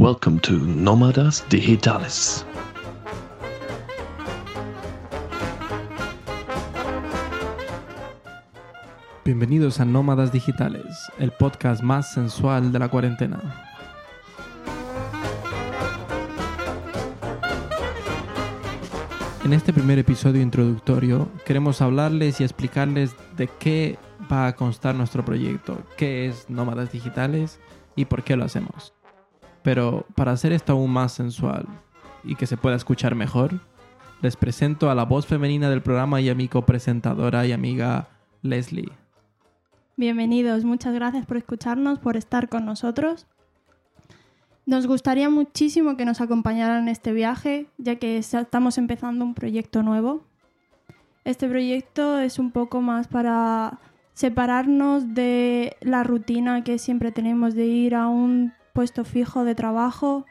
Welcome to Nómadas Digitales. Bienvenidos a Nómadas Digitales, el podcast más sensual de la cuarentena. En este primer episodio introductorio queremos hablarles y explicarles de qué va a constar nuestro proyecto, qué es Nómadas Digitales y por qué lo hacemos. Pero para hacer esto aún más sensual y que se pueda escuchar mejor, les presento a la voz femenina del programa y a mi copresentadora y amiga Leslie. Bienvenidos, muchas gracias por escucharnos, por estar con nosotros. Nos gustaría muchísimo que nos acompañaran en este viaje, ya que estamos empezando un proyecto nuevo. Este proyecto es un poco más para separarnos de la rutina que siempre tenemos de ir a un puesto fijo de trabajo.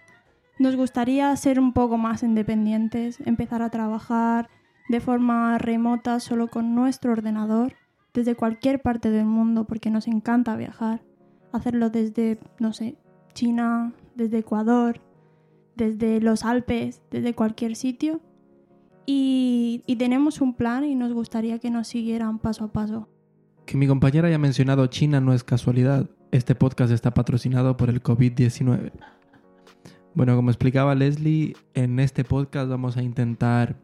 Nos gustaría ser un poco más independientes, empezar a trabajar de forma remota solo con nuestro ordenador, desde cualquier parte del mundo, porque nos encanta viajar. Hacerlo desde, no sé, China, desde Ecuador, desde los Alpes, desde cualquier sitio. Y, y tenemos un plan y nos gustaría que nos siguieran paso a paso. Que mi compañera haya mencionado China no es casualidad. Este podcast está patrocinado por el COVID-19. Bueno, como explicaba Leslie, en este podcast vamos a intentar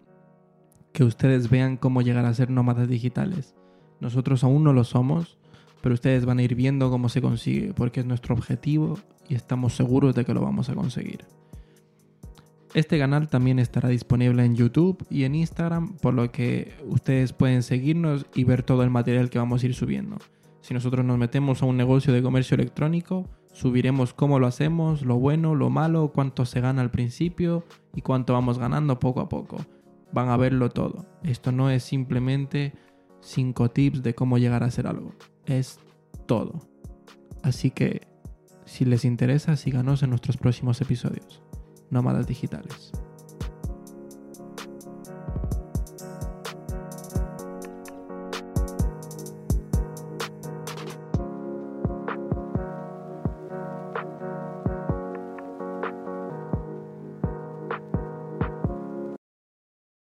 que ustedes vean cómo llegar a ser nómadas digitales. Nosotros aún no lo somos, pero ustedes van a ir viendo cómo se consigue, porque es nuestro objetivo y estamos seguros de que lo vamos a conseguir. Este canal también estará disponible en YouTube y en Instagram, por lo que ustedes pueden seguirnos y ver todo el material que vamos a ir subiendo. Si nosotros nos metemos a un negocio de comercio electrónico, subiremos cómo lo hacemos, lo bueno, lo malo, cuánto se gana al principio y cuánto vamos ganando poco a poco. Van a verlo todo. Esto no es simplemente 5 tips de cómo llegar a hacer algo. Es todo. Así que, si les interesa, síganos en nuestros próximos episodios. Nómadas digitales.